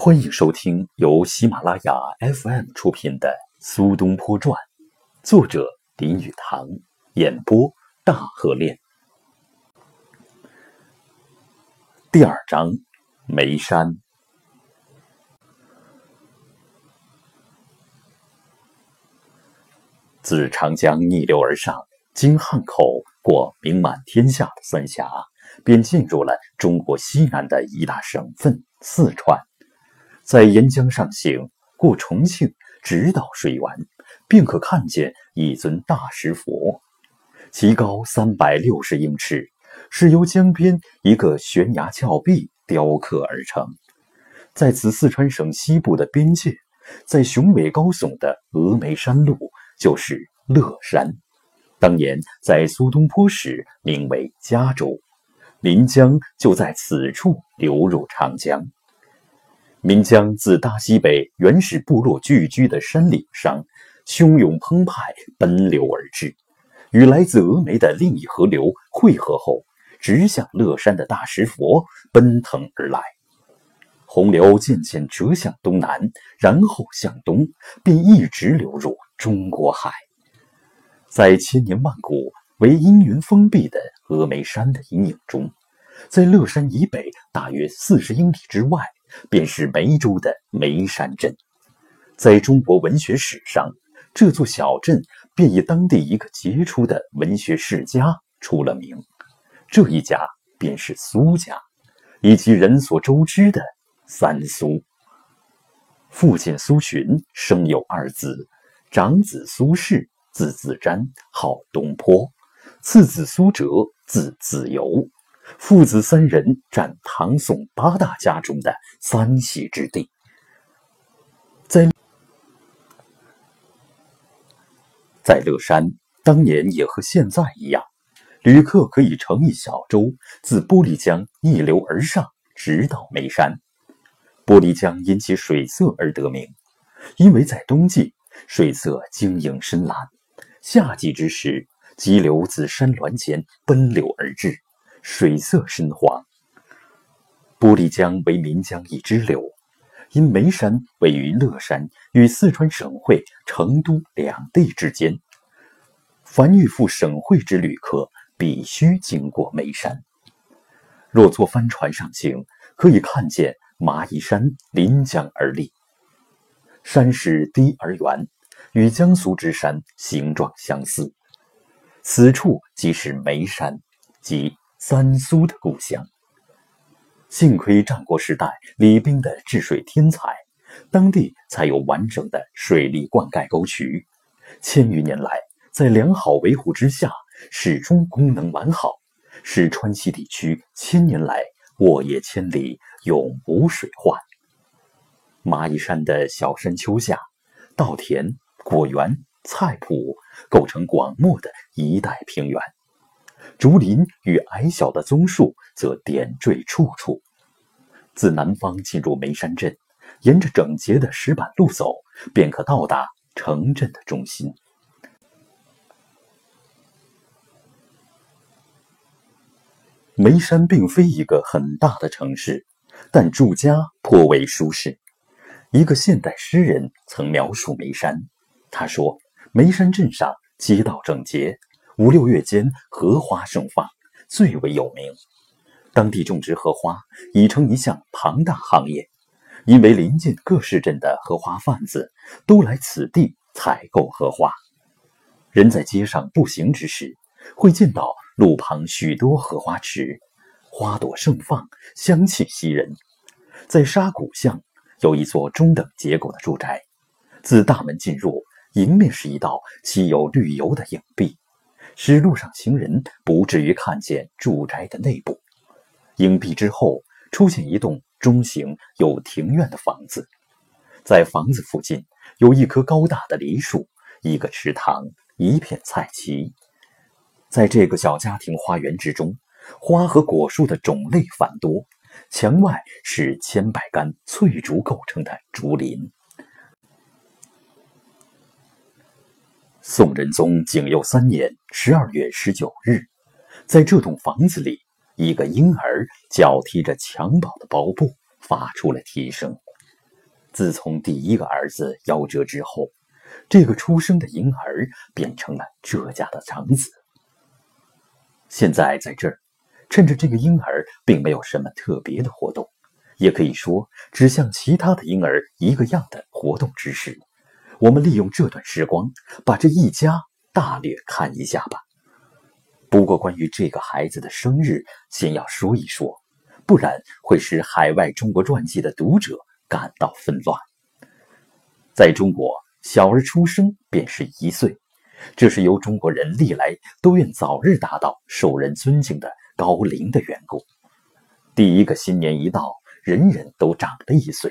欢迎收听由喜马拉雅 FM 出品的《苏东坡传》，作者林语堂，演播大河恋。第二章：眉山。自长江逆流而上，经汉口过名满天下的三峡，便进入了中国西南的一大省份——四川。在沿江上行，过重庆，直到水源，便可看见一尊大石佛，其高三百六十英尺，是由江边一个悬崖峭壁雕刻而成。在此四川省西部的边界，在雄伟高耸的峨眉山路，就是乐山。当年在苏东坡时，名为嘉州，临江就在此处流入长江。岷江自大西北原始部落聚居的山岭上，汹涌澎湃奔流而至，与来自峨眉的另一河流汇合后，直向乐山的大石佛奔腾而来。洪流渐渐折向东南，然后向东，便一直流入中国海。在千年万古为阴云封闭的峨眉山的阴影中，在乐山以北大约四十英里之外。便是梅州的梅山镇，在中国文学史上，这座小镇便以当地一个杰出的文学世家出了名。这一家便是苏家，以及人所周知的三苏。父亲苏洵生有二子，长子苏轼，字子瞻，号东坡；次子苏辙，字子由。父子三人占唐宋八大家中的三席之地，在在乐山，当年也和现在一样，旅客可以乘一小舟自玻璃江逆流而上，直到眉山。玻璃江因其水色而得名，因为在冬季水色晶莹深蓝，夏季之时急流自山峦间奔流而至。水色深黄。玻璃江为岷江一支流，因眉山位于乐山与四川省会成都两地之间，凡欲赴省会之旅客，必须经过眉山。若坐帆船上行，可以看见蚂蚁山临江而立，山势低而圆，与江苏之山形状相似。此处即是眉山，即。三苏的故乡。幸亏战国时代李冰的治水天才，当地才有完整的水利灌溉沟渠。千余年来，在良好维护之下，始终功能完好，使川西地区千年来沃野千里，永无水患。蚂蚁山的小山丘下，稻田、果园、菜圃构成广袤的一带平原。竹林与矮小的棕树则点缀处处。自南方进入眉山镇，沿着整洁的石板路走，便可到达城镇的中心。眉山并非一个很大的城市，但住家颇为舒适。一个现代诗人曾描述眉山，他说：“眉山镇上街道整洁。”五六月间，荷花盛放，最为有名。当地种植荷花已成一项庞大行业，因为临近各市镇的荷花贩子都来此地采购荷花。人在街上步行之时，会见到路旁许多荷花池，花朵盛放，香气袭人。在沙谷巷有一座中等结构的住宅，自大门进入，迎面是一道漆有绿油的影壁。使路上行人不至于看见住宅的内部。影壁之后出现一栋中型有庭院的房子，在房子附近有一棵高大的梨树，一个池塘，一片菜畦。在这个小家庭花园之中，花和果树的种类繁多，墙外是千百竿翠竹构成的竹林。宋仁宗景佑三年十二月十九日，在这栋房子里，一个婴儿脚踢着襁褓的包布，发出了啼声。自从第一个儿子夭折之后，这个出生的婴儿变成了这家的长子。现在在这儿，趁着这个婴儿并没有什么特别的活动，也可以说只像其他的婴儿一个样的活动之时，我们利用这段时光，把这一家大略看一下吧。不过，关于这个孩子的生日，先要说一说，不然会使海外中国传记的读者。感到纷乱。在中国，小儿出生便是一岁，这是由中国人历来都愿早日达到受人尊敬的高龄的缘故。第一个新年一到，人人都长了一岁，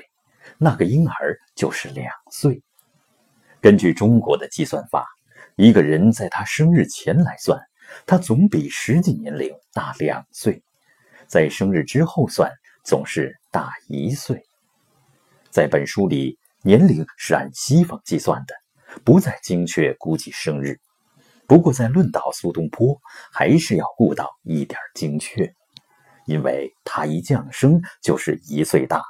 那个婴儿就是两岁。根据中国的计算法，一个人在他生日前来算，他总比实际年龄大两岁；在生日之后算，总是大一岁。在本书里，年龄是按西方计算的，不再精确估计生日。不过，在论到苏东坡，还是要顾到一点精确，因为他一降生就是一岁大，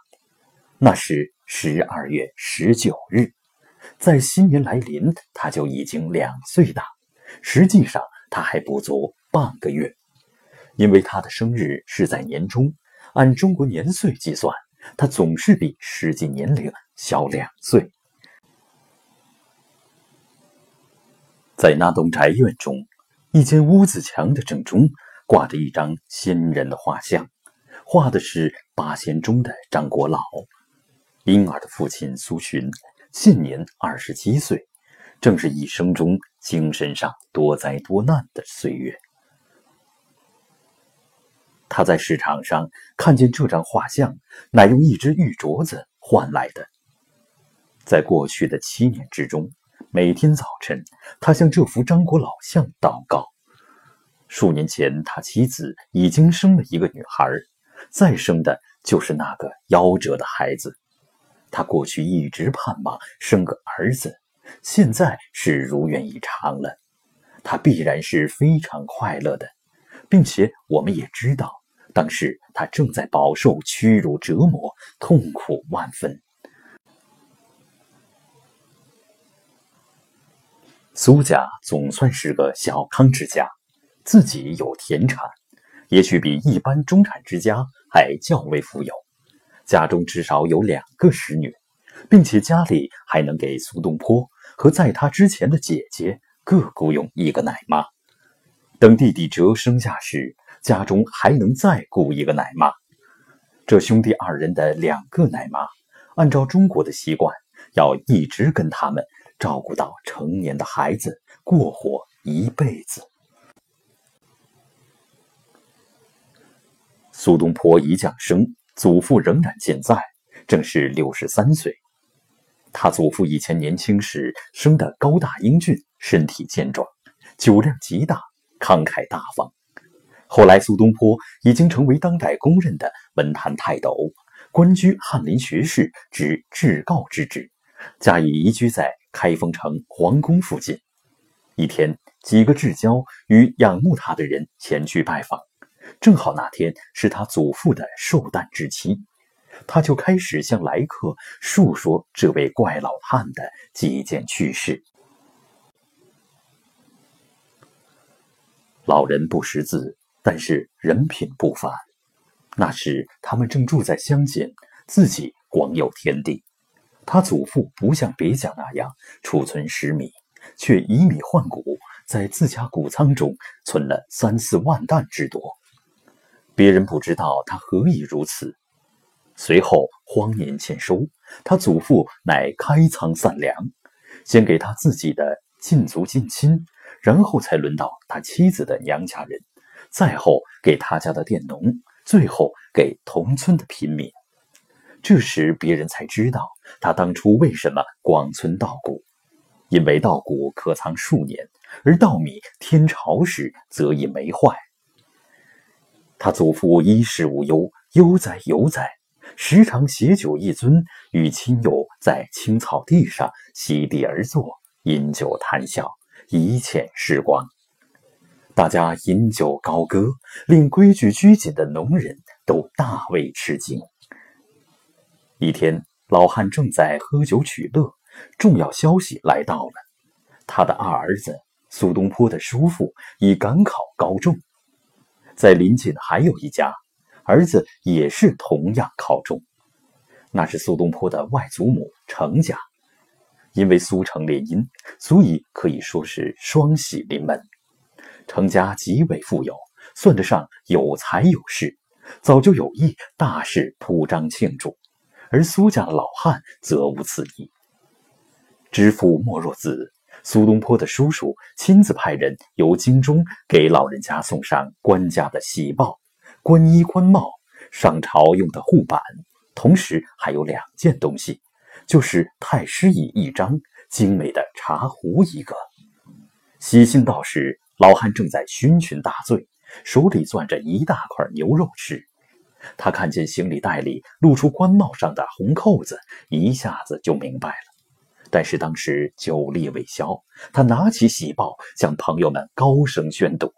那是十二月十九日，在新年来临，他就已经两岁大。实际上，他还不足半个月，因为他的生日是在年中，按中国年岁计算。他总是比实际年龄小两岁。在那栋宅院中，一间屋子墙的正中挂着一张先人的画像，画的是八仙中的张国老。婴儿的父亲苏洵，现年二十七岁，正是一生中精神上多灾多难的岁月。他在市场上看见这张画像，乃用一只玉镯子换来的。在过去的七年之中，每天早晨，他向这幅张国老像祷告。数年前，他妻子已经生了一个女孩，再生的就是那个夭折的孩子。他过去一直盼望生个儿子，现在是如愿以偿了。他必然是非常快乐的，并且我们也知道。当时他正在饱受屈辱折磨，痛苦万分。苏家总算是个小康之家，自己有田产，也许比一般中产之家还较为富有。家中至少有两个使女，并且家里还能给苏东坡和在他之前的姐姐各雇佣一个奶妈。等弟弟哲生下时。家中还能再雇一个奶妈，这兄弟二人的两个奶妈，按照中国的习惯，要一直跟他们照顾到成年的孩子过活一辈子。苏东坡一降生，祖父仍然健在，正是六十三岁。他祖父以前年轻时生得高大英俊，身体健壮，酒量极大，慷慨大方。后来，苏东坡已经成为当代公认的文坛泰斗，官居翰林学士之至高之职，家已移居在开封城皇宫附近。一天，几个至交与仰慕他的人前去拜访，正好那天是他祖父的寿诞之期，他就开始向来客述说这位怪老汉的几件趣事。老人不识字。但是人品不凡。那时他们正住在乡间，自己广有田地。他祖父不像别家那样储存食米，却以米换谷，在自家谷仓中存了三四万担之多。别人不知道他何以如此。随后荒年欠收，他祖父乃开仓散粮，先给他自己的近族近亲，然后才轮到他妻子的娘家人。再后给他家的佃农，最后给同村的贫民。这时别人才知道他当初为什么广存稻谷，因为稻谷可藏数年，而稻米天潮时则已霉坏。他祖父衣食无忧，悠哉悠哉，时常携酒一樽，与亲友在青草地上席地而坐，饮酒谈笑，一遣时光。大家饮酒高歌，令规矩拘谨的农人都大为吃惊。一天，老汉正在喝酒取乐，重要消息来到了，他的二儿子苏东坡的叔父已赶考高中，在临近还有一家，儿子也是同样考中，那是苏东坡的外祖母程家。因为苏程联姻，所以可以说是双喜临门。程家极为富有，算得上有财有势，早就有意大事铺张庆祝。而苏家的老汉则无此意。知府莫若子，苏东坡的叔叔亲自派人由京中给老人家送上官家的喜报、官衣官帽、上朝用的护板，同时还有两件东西。就是太师椅一张，精美的茶壶一个。喜信到时，老汉正在醺醺大醉，手里攥着一大块牛肉吃。他看见行李袋里露出官帽上的红扣子，一下子就明白了。但是当时酒力未消，他拿起喜报，向朋友们高声宣读，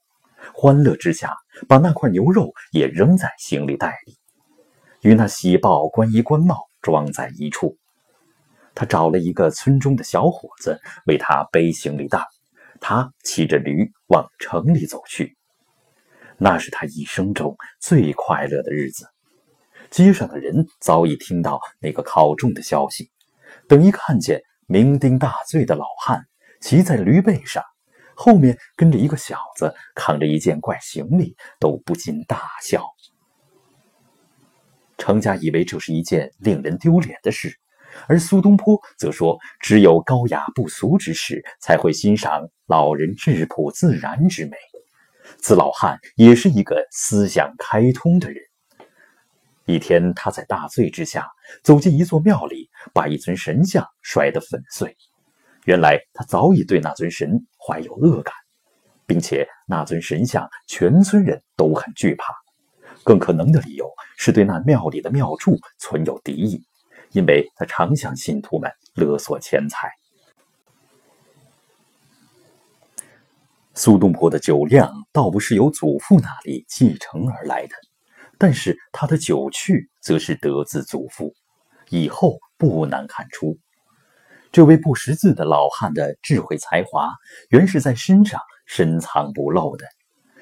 欢乐之下，把那块牛肉也扔在行李袋里，与那喜报、官衣、官帽装在一处。他找了一个村中的小伙子为他背行李袋，他骑着驴往城里走去。那是他一生中最快乐的日子。街上的人早已听到那个考中的消息，等一看见酩酊大醉的老汉骑在驴背上，后面跟着一个小子扛着一件怪行李，都不禁大笑。程家以为这是一件令人丢脸的事。而苏东坡则说：“只有高雅不俗之士才会欣赏老人质朴自然之美。”此老汉也是一个思想开通的人。一天，他在大醉之下走进一座庙里，把一尊神像摔得粉碎。原来他早已对那尊神怀有恶感，并且那尊神像全村人都很惧怕。更可能的理由是对那庙里的庙祝存有敌意。因为他常向信徒们勒索钱财。苏东坡的酒量倒不是由祖父那里继承而来的，但是他的酒趣则是得自祖父。以后不难看出，这位不识字的老汉的智慧才华原是在身上深藏不露的，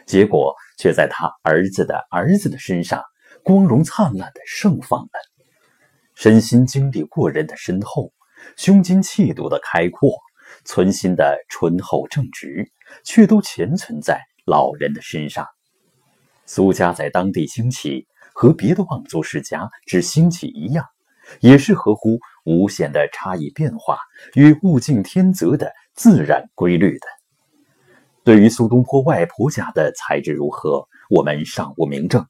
结果却在他儿子的儿子的身上光荣灿烂的盛放了。身心经历过人的深厚，胸襟气度的开阔，存心的醇厚正直，却都潜存在老人的身上。苏家在当地兴起，和别的望族世家之兴起一样，也是合乎无限的差异变化与物竞天择的自然规律的。对于苏东坡外婆家的才智如何，我们尚无明证。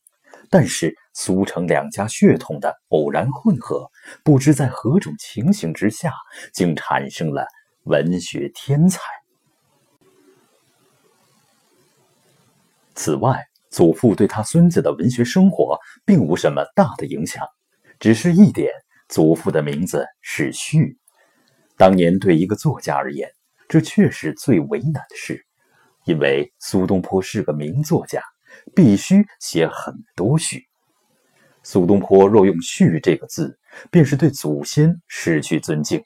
但是苏程两家血统的偶然混合，不知在何种情形之下，竟产生了文学天才。此外，祖父对他孙子的文学生活并无什么大的影响，只是一点：祖父的名字是序。当年对一个作家而言，这却是最为难的事，因为苏东坡是个名作家。必须写很多序。苏东坡若用“序”这个字，便是对祖先失去尊敬。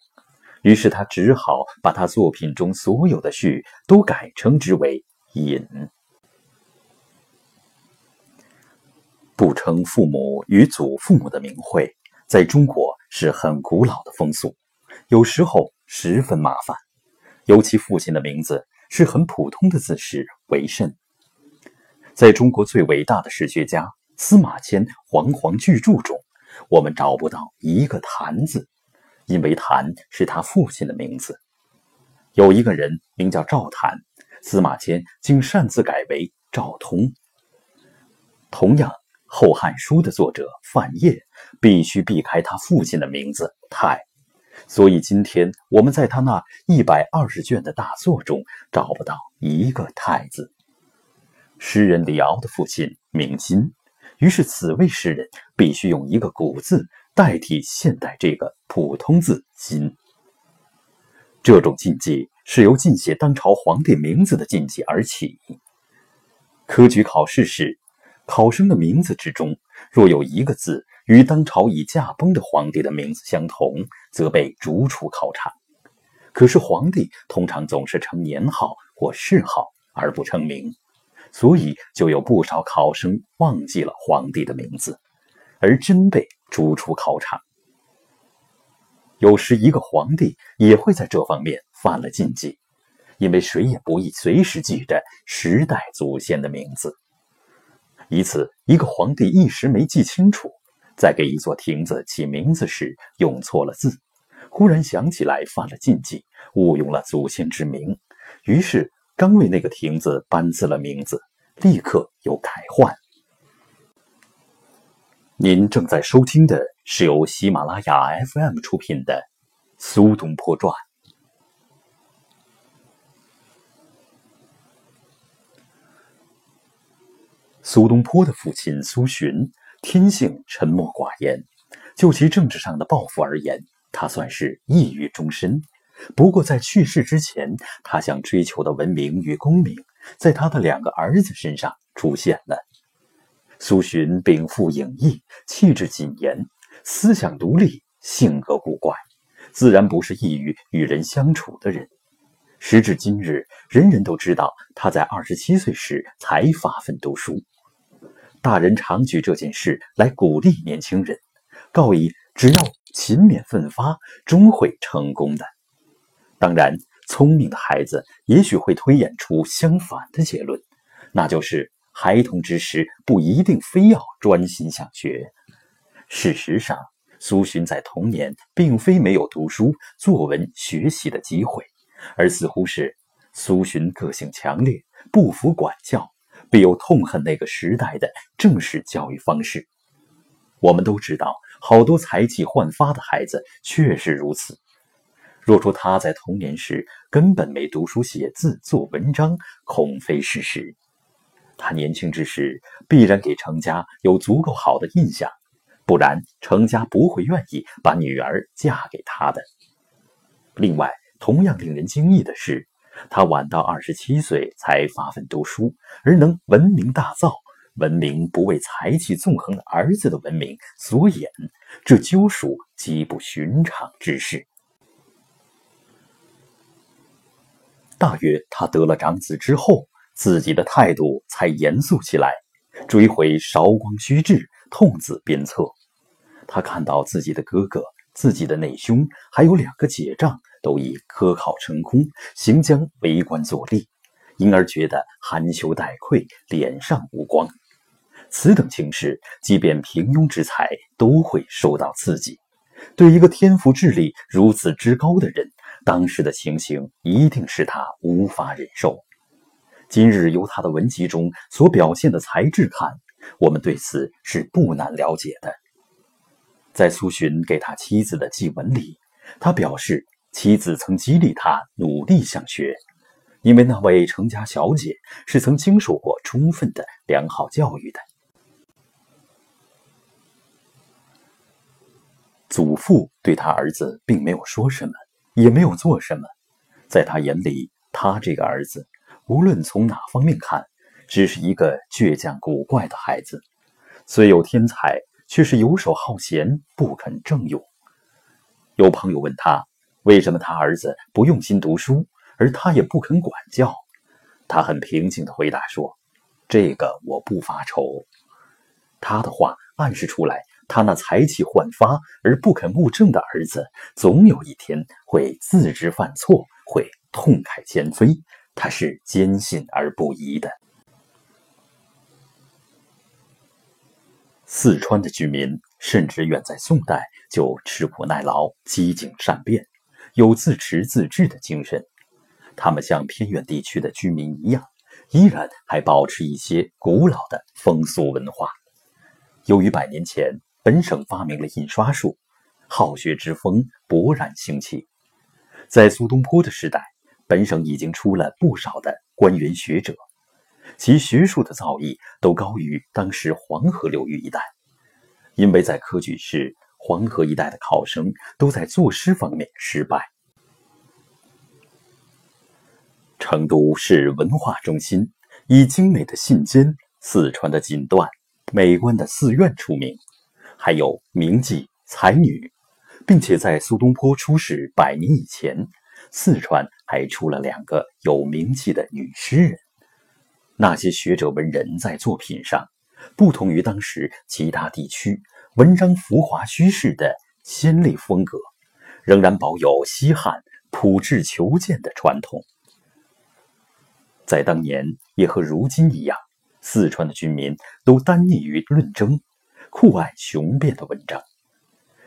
于是他只好把他作品中所有的序都改称之为“隐”。不称父母与祖父母的名讳，在中国是很古老的风俗，有时候十分麻烦。尤其父亲的名字是很普通的字时为甚。在中国最伟大的史学家司马迁煌煌巨著中，我们找不到一个“谭”字，因为“谭”是他父亲的名字。有一个人名叫赵谭，司马迁竟擅自改为赵通。同样，《后汉书》的作者范晔必须避开他父亲的名字“太”，所以今天我们在他那一百二十卷的大作中找不到一个“太”字。诗人李敖的父亲名金，于是此位诗人必须用一个古字代替现代这个普通字“金”。这种禁忌是由禁写当朝皇帝名字的禁忌而起。科举考试时，考生的名字之中若有一个字与当朝已驾崩的皇帝的名字相同，则被逐出考场。可是皇帝通常总是称年号或谥号而不称名，所以就有不少考生忘记了皇帝的名字，而真被逐出考场。有时一个皇帝也会在这方面犯了禁忌，因为谁也不易随时记着十代祖先的名字。一次，一个皇帝一时没记清楚，在给一座亭子起名字时用错了字。忽然想起来犯了禁忌，误用了祖先之名，于是刚为那个亭子颁赐了名字，立刻又改换。您正在收听的是由喜马拉雅 FM 出品的《苏东坡传》。苏东坡的父亲苏洵，天性沉默寡言，就其政治上的抱负而言。他算是抑郁终身，不过在去世之前，他想追求的文明与功名，在他的两个儿子身上出现了。苏洵禀赋颖逸，气质谨严，思想独立，性格古怪，自然不是易于与人相处的人。时至今日，人人都知道他在二十七岁时才发奋读书，大人常举这件事来鼓励年轻人，告以只要。勤勉奋发，终会成功的。当然，聪明的孩子也许会推演出相反的结论，那就是孩童之时不一定非要专心想学。事实上，苏洵在童年并非没有读书、作文学习的机会，而似乎是苏洵个性强烈，不服管教，必有痛恨那个时代的正式教育方式。我们都知道。好多才气焕发的孩子确实如此。若说他在童年时根本没读书写字做文章，恐非事实。他年轻之时必然给程家有足够好的印象，不然程家不会愿意把女儿嫁给他的。另外，同样令人惊异的是，他晚到二十七岁才发奋读书，而能闻名大噪。文明不为才气纵横的儿子的文明所掩，这究属极不寻常之事。大约他得了长子之后，自己的态度才严肃起来，追悔韶光虚掷，痛自鞭策。他看到自己的哥哥、自己的内兄，还有两个姐丈，都已科考成功，行将为官作吏，因而觉得含羞带愧，脸上无光。此等情势，即便平庸之才都会受到刺激。对一个天赋智力如此之高的人，当时的情形一定是他无法忍受。今日由他的文集中所表现的才智看，我们对此是不难了解的。在苏洵给他妻子的祭文里，他表示妻子曾激励他努力向学。因为那位程家小姐是曾经受过充分的良好教育的。祖父对他儿子并没有说什么，也没有做什么，在他眼里，他这个儿子无论从哪方面看，只是一个倔强古怪的孩子，虽有天才，却是游手好闲，不肯正用。有朋友问他，为什么他儿子不用心读书，而他也不肯管教？他很平静地回答说：“这个我不发愁。”他的话暗示出来。他那才气焕发而不肯务正的儿子，总有一天会自知犯错，会痛改前非。他是坚信而不疑的。四川的居民甚至远在宋代就吃苦耐劳、机警善变，有自持自治的精神。他们像偏远地区的居民一样，依然还保持一些古老的风俗文化。由于百年前。本省发明了印刷术，好学之风勃然兴起。在苏东坡的时代，本省已经出了不少的官员学者，其学术的造诣都高于当时黄河流域一带。因为在科举时，黄河一带的考生都在作诗方面失败。成都是文化中心，以精美的信笺、四川的锦缎、美观的寺院出名。还有名妓才女，并且在苏东坡出世百年以前，四川还出了两个有名气的女诗人。那些学者文人在作品上，不同于当时其他地区文章浮华虚饰的鲜丽风格，仍然保有西汉朴质求见的传统。在当年，也和如今一样，四川的军民都耽溺于论争，酷爱雄辩的文章，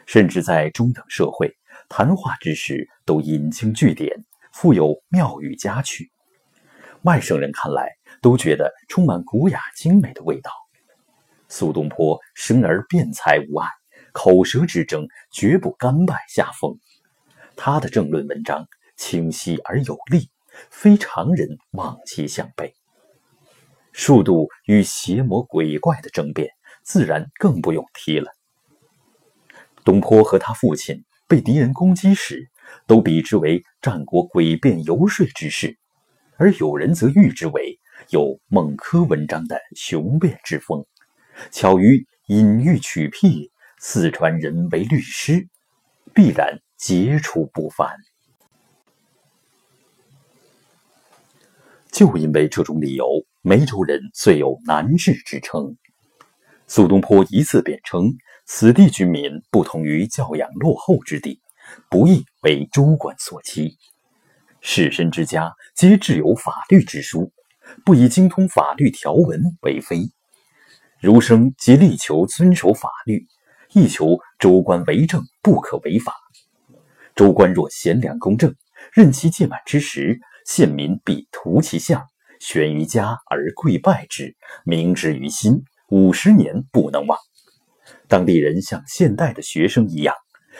甚至在中等社会谈话之时都引经据典，富有妙语佳趣。外省人看来都觉得充满古雅精美的味道。苏东坡生而辩才无碍，口舌之争绝不甘拜下风。他的政论文章清晰而有力。非常人望其项背，数度与邪魔鬼怪的争辩，自然更不用提了。东坡和他父亲被敌人攻击时，都比之为战国诡辩游说之士，而有人则誉之为有孟轲文章的雄辩之风。巧于隐喻取辟，四川人为律师，必然杰出不凡。就因为这种理由，梅州人虽有南治之称。苏东坡一次便称，此地居民不同于教养落后之地，不易为州官所欺。士绅之家皆制有法律之书，不以精通法律条文为非。儒生即力求遵守法律，亦求州官为政不可违法。州官若贤良公正，任其届满之时。县民必图其相，悬于家而跪拜之，铭之于心，五十年不能忘。当地人像现代的学生一样，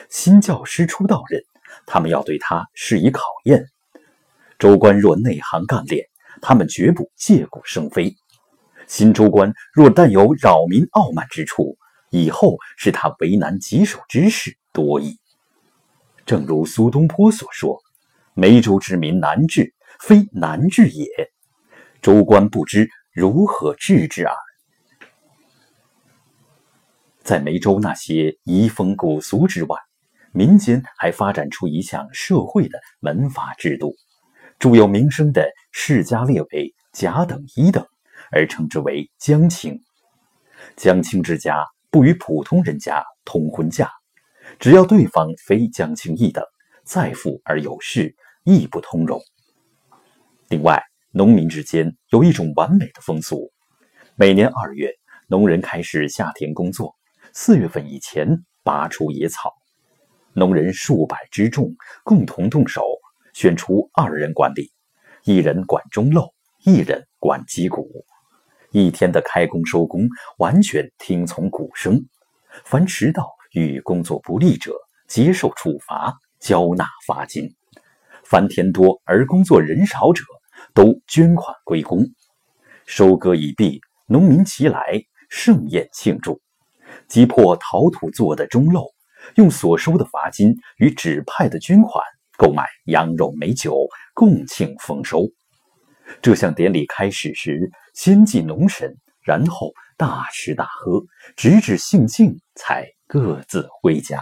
新教师出道任，他们要对他施以考验。州官若内行干练，他们绝不借故生非。新州官若但有扰民傲慢之处，以后是他为难棘手之事多矣。正如苏东坡所说：“梅州之民难治。”非难治也，州官不知如何治之耳。在梅州那些遗风古俗之外，民间还发展出一项社会的门阀制度，著有名声的世家列为甲等、乙等，而称之为江青。江青之家不与普通人家通婚嫁，只要对方非江青一等，再富而有势，亦不通融。另外，农民之间有一种完美的风俗：每年二月，农人开始下田工作，四月份以前拔除野草。农人数百之众共同动手，选出二人管理，一人管中漏，一人管击鼓。一天的开工收工完全听从鼓声，凡迟到与工作不利者，接受处罚，交纳罚金。凡天多而工作人少者，都捐款归公。收割已毕，农民齐来盛宴庆祝，击破陶土做的钟漏，用所收的罚金与指派的捐款购买羊肉美酒，共庆丰收。这项典礼开始时，先祭农神，然后大吃大喝，直至兴尽，才各自回家。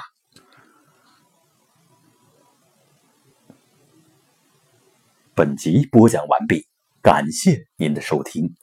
本集播讲完毕，感谢您的收听。